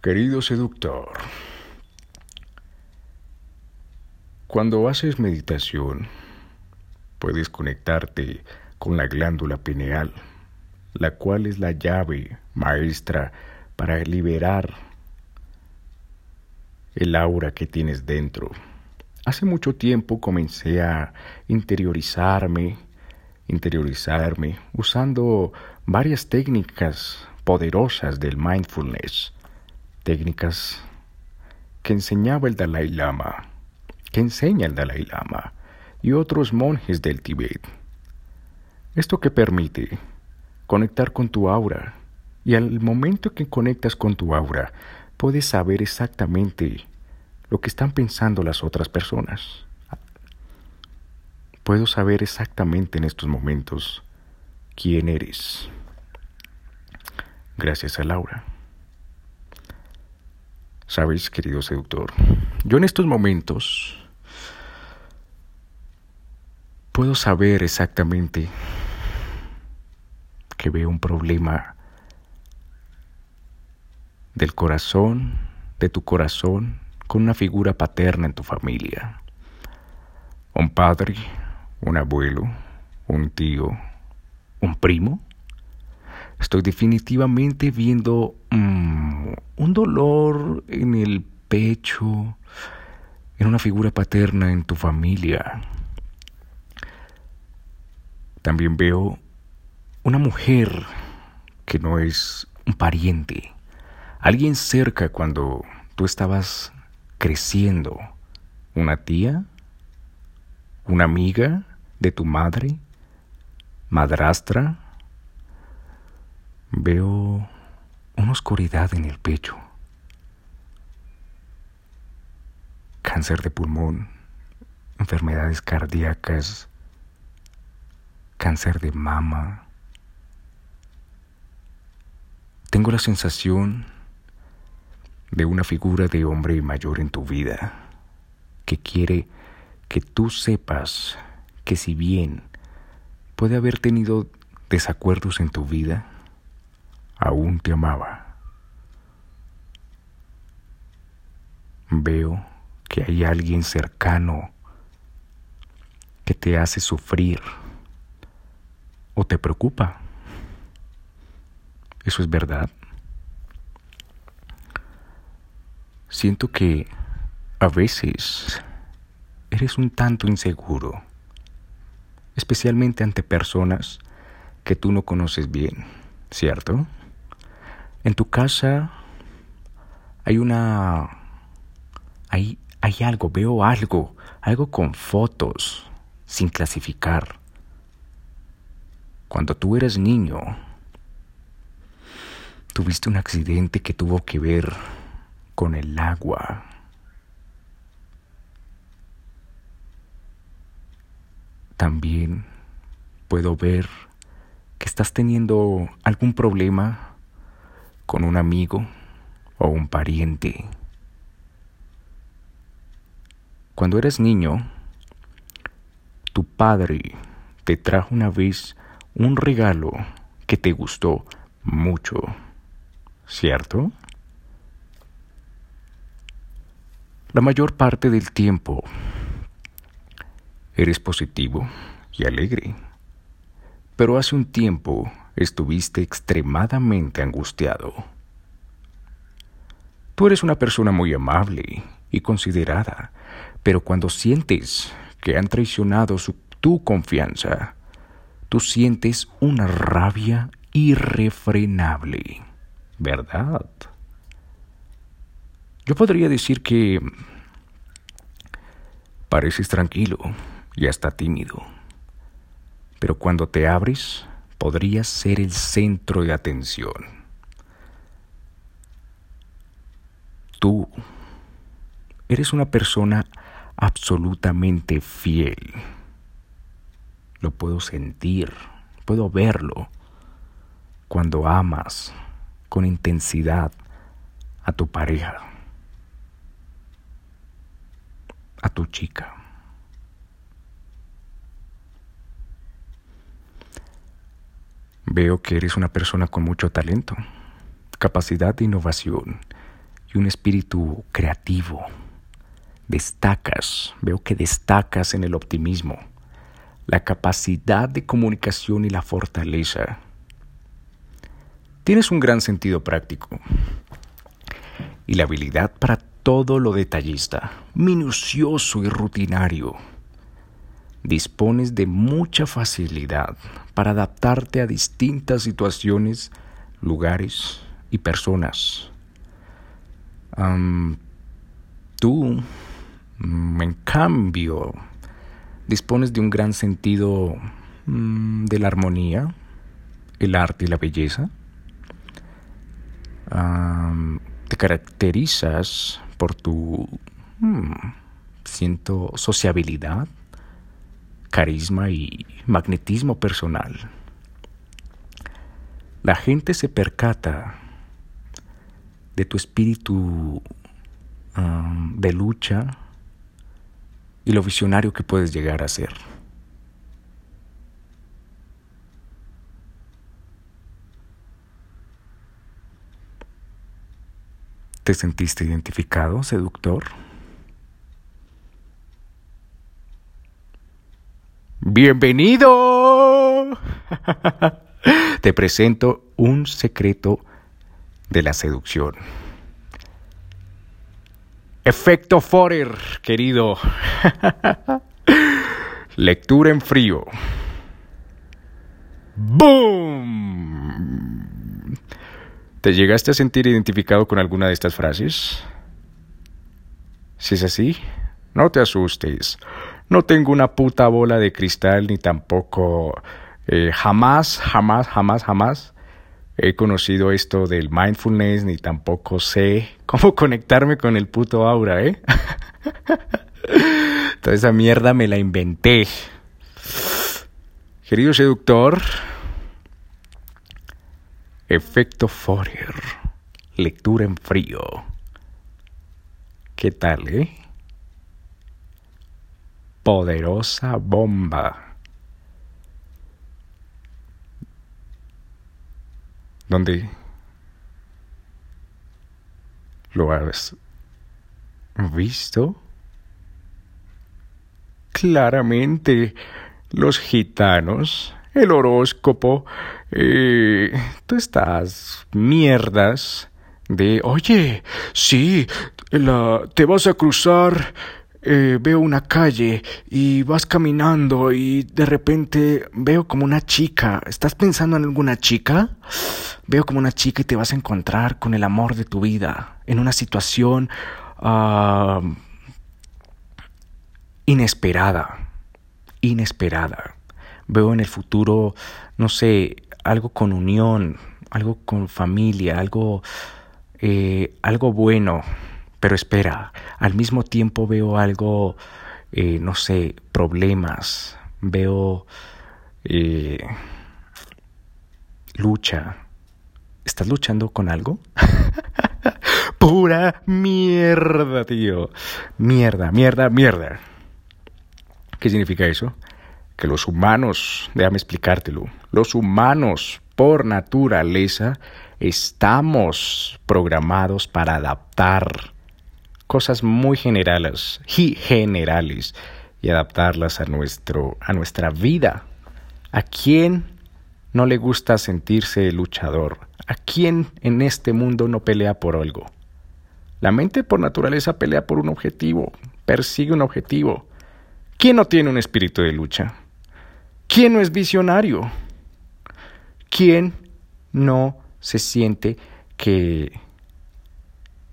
Querido seductor, cuando haces meditación, puedes conectarte con la glándula pineal, la cual es la llave maestra para liberar el aura que tienes dentro. Hace mucho tiempo comencé a interiorizarme, interiorizarme usando varias técnicas poderosas del mindfulness, técnicas que enseñaba el Dalai Lama, que enseña el Dalai Lama y otros monjes del Tíbet. Esto que permite conectar con tu aura y al momento que conectas con tu aura puedes saber exactamente lo que están pensando las otras personas. Puedo saber exactamente en estos momentos quién eres. Gracias a Laura. Sabes, querido seductor, yo en estos momentos puedo saber exactamente que veo un problema del corazón, de tu corazón, con una figura paterna en tu familia. Un padre, un abuelo, un tío, un primo. Estoy definitivamente viendo mm, un dolor en el pecho, en una figura paterna en tu familia. También veo una mujer que no es un pariente, alguien cerca cuando tú estabas creciendo? ¿Una tía? ¿Una amiga de tu madre? ¿Madrastra? Veo oscuridad en el pecho. Cáncer de pulmón, enfermedades cardíacas, cáncer de mama. Tengo la sensación de una figura de hombre mayor en tu vida, que quiere que tú sepas que si bien puede haber tenido desacuerdos en tu vida, aún te amaba. Veo que hay alguien cercano que te hace sufrir o te preocupa. ¿Eso es verdad? Siento que a veces eres un tanto inseguro, especialmente ante personas que tú no conoces bien, ¿cierto? En tu casa hay una... Hay, hay algo, veo algo, algo con fotos, sin clasificar. Cuando tú eres niño, tuviste un accidente que tuvo que ver con el agua. También puedo ver que estás teniendo algún problema con un amigo o un pariente. Cuando eres niño, tu padre te trajo una vez un regalo que te gustó mucho, ¿cierto? La mayor parte del tiempo eres positivo y alegre, pero hace un tiempo estuviste extremadamente angustiado. Tú eres una persona muy amable y considerada, pero cuando sientes que han traicionado tu confianza, tú sientes una rabia irrefrenable, ¿verdad? Yo podría decir que pareces tranquilo y hasta tímido, pero cuando te abres podrías ser el centro de atención. Tú eres una persona absolutamente fiel. Lo puedo sentir, puedo verlo cuando amas con intensidad a tu pareja. a tu chica. Veo que eres una persona con mucho talento, capacidad de innovación y un espíritu creativo. Destacas, veo que destacas en el optimismo, la capacidad de comunicación y la fortaleza. Tienes un gran sentido práctico y la habilidad para todo lo detallista, minucioso y rutinario. Dispones de mucha facilidad para adaptarte a distintas situaciones, lugares y personas. tú, en cambio, dispones de un gran sentido mm, de la armonía, el arte y la belleza. te caracterizas por tu, mm, siento, sociabilidad, carisma y magnetismo personal. La gente se percata de tu espíritu de lucha y lo visionario que puedes llegar a ser. ¿Te sentiste identificado, seductor? Bienvenido. Te presento un secreto de la seducción. Efecto Forer, querido. Lectura en frío. ¡Boom! ¿Te llegaste a sentir identificado con alguna de estas frases? Si es así, no te asustes. No tengo una puta bola de cristal ni tampoco eh, jamás, jamás, jamás, jamás he conocido esto del mindfulness ni tampoco sé cómo conectarme con el puto aura, ¿eh? Toda esa mierda me la inventé. Querido seductor, efecto Fourier, lectura en frío. ¿Qué tal, eh? Poderosa bomba. ¿Dónde lo has visto? Claramente, los gitanos, el horóscopo, eh, tú estás mierdas de, oye, sí, la, te vas a cruzar eh, veo una calle y vas caminando y de repente veo como una chica. ¿Estás pensando en alguna chica? Veo como una chica y te vas a encontrar con el amor de tu vida en una situación ah, inesperada. Inesperada. Veo en el futuro, no sé, algo con unión, algo con familia, algo, eh, algo bueno pero espera, al mismo tiempo veo algo, eh, no sé, problemas, veo eh, lucha. ¿Estás luchando con algo? Pura mierda, tío. Mierda, mierda, mierda. ¿Qué significa eso? Que los humanos, déjame explicártelo, los humanos por naturaleza estamos programados para adaptar cosas muy generales y generales y adaptarlas a, nuestro, a nuestra vida. ¿A quién no le gusta sentirse luchador? ¿A quién en este mundo no pelea por algo? La mente por naturaleza pelea por un objetivo, persigue un objetivo. ¿Quién no tiene un espíritu de lucha? ¿Quién no es visionario? ¿Quién no se siente que,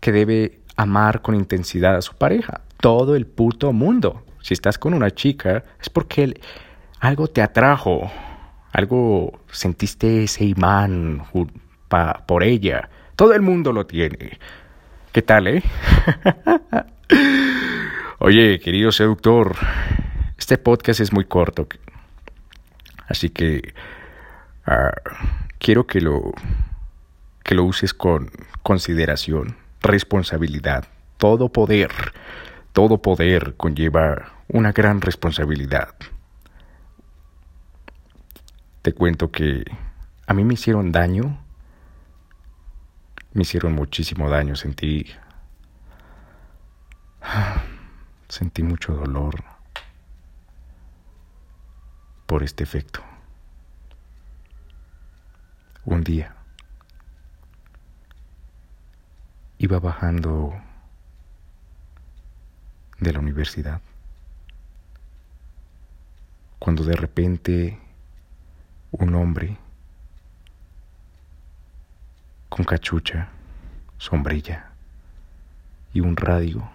que debe amar con intensidad a su pareja. Todo el puto mundo. Si estás con una chica es porque algo te atrajo, algo sentiste ese imán por ella. Todo el mundo lo tiene. ¿Qué tal, eh? Oye, querido seductor, este podcast es muy corto. Así que ah, quiero que lo, que lo uses con consideración responsabilidad. Todo poder, todo poder conlleva una gran responsabilidad. Te cuento que a mí me hicieron daño me hicieron muchísimo daño, sentí... Sentí mucho dolor por este efecto. Un día iba bajando de la universidad cuando de repente un hombre con cachucha, sombrilla y un radio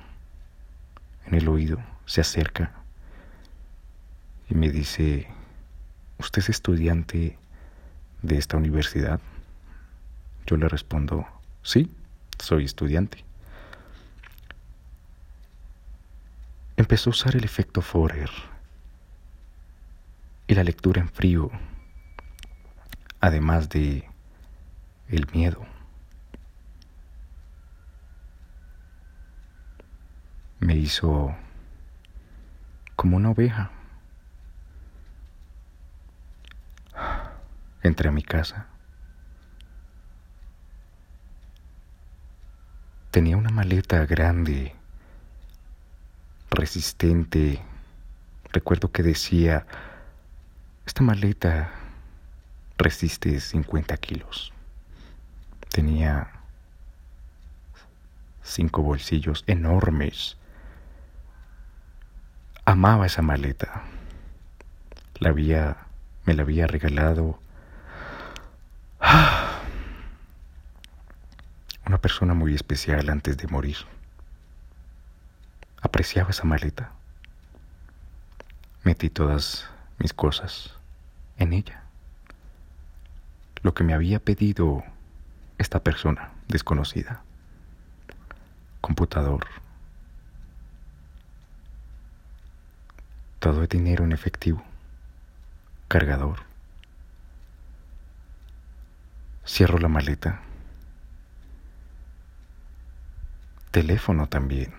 en el oído se acerca y me dice, ¿usted es estudiante de esta universidad? Yo le respondo, sí, soy estudiante. Empezó a usar el efecto Forer y la lectura en frío, además de el miedo. Me hizo como una oveja. Entré a mi casa. Tenía una maleta grande, resistente. Recuerdo que decía, esta maleta resiste 50 kilos. Tenía cinco bolsillos enormes. Amaba esa maleta. La había, me la había regalado una persona muy especial antes de morir. Apreciaba esa maleta. Metí todas mis cosas en ella. Lo que me había pedido esta persona desconocida. Computador. Todo el dinero en efectivo. Cargador. Cierro la maleta. Teléfono también.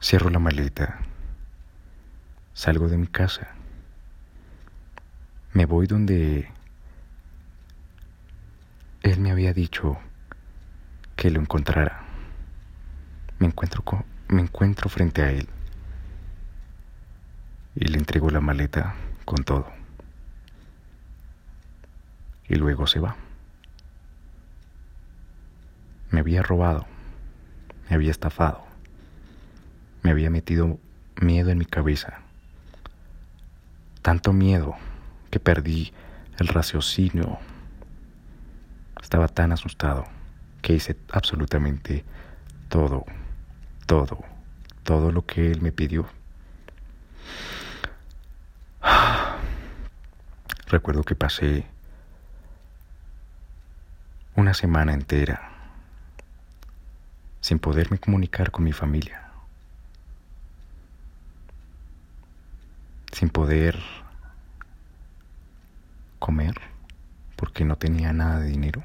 Cierro la maleta. Salgo de mi casa. Me voy donde él me había dicho que lo encontrara. Me encuentro, me encuentro frente a él y le entrego la maleta con todo. Y luego se va. Me había robado, me había estafado, me había metido miedo en mi cabeza. Tanto miedo que perdí el raciocinio estaba tan asustado que hice absolutamente todo, todo, todo lo que él me pidió. Recuerdo que pasé una semana entera sin poderme comunicar con mi familia, sin poder comer porque no tenía nada de dinero.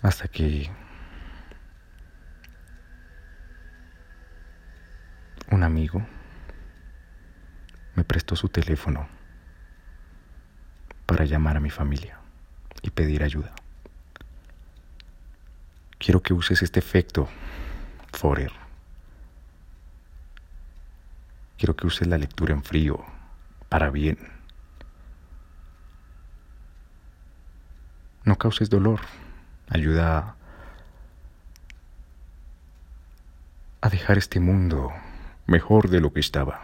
Hasta que un amigo me prestó su teléfono para llamar a mi familia y pedir ayuda. Quiero que uses este efecto, Forer. Quiero que uses la lectura en frío, para bien. No causes dolor ayuda a dejar este mundo mejor de lo que estaba.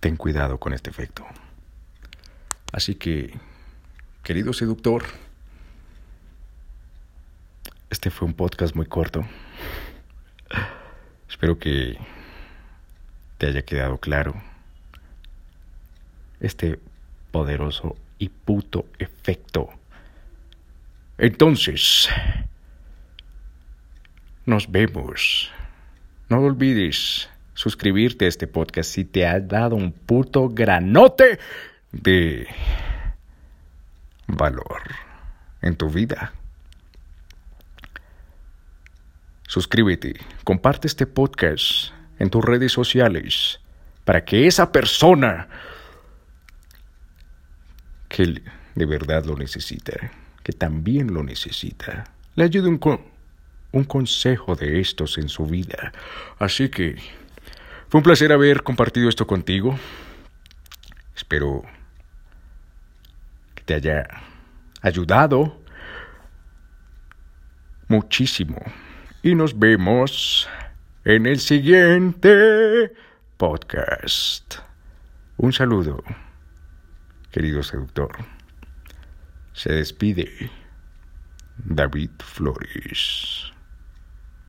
Ten cuidado con este efecto. Así que, querido seductor, este fue un podcast muy corto. Espero que te haya quedado claro este poderoso y puto efecto entonces, nos vemos. No olvides suscribirte a este podcast si te ha dado un puto granote de valor en tu vida. Suscríbete, comparte este podcast en tus redes sociales para que esa persona que de verdad lo necesita, que también lo necesita. Le ayude un, un consejo de estos en su vida. Así que fue un placer haber compartido esto contigo. Espero haya ayudado muchísimo. Y nos vemos en el siguiente podcast. Un saludo, querido seductor. Se despide David Flores.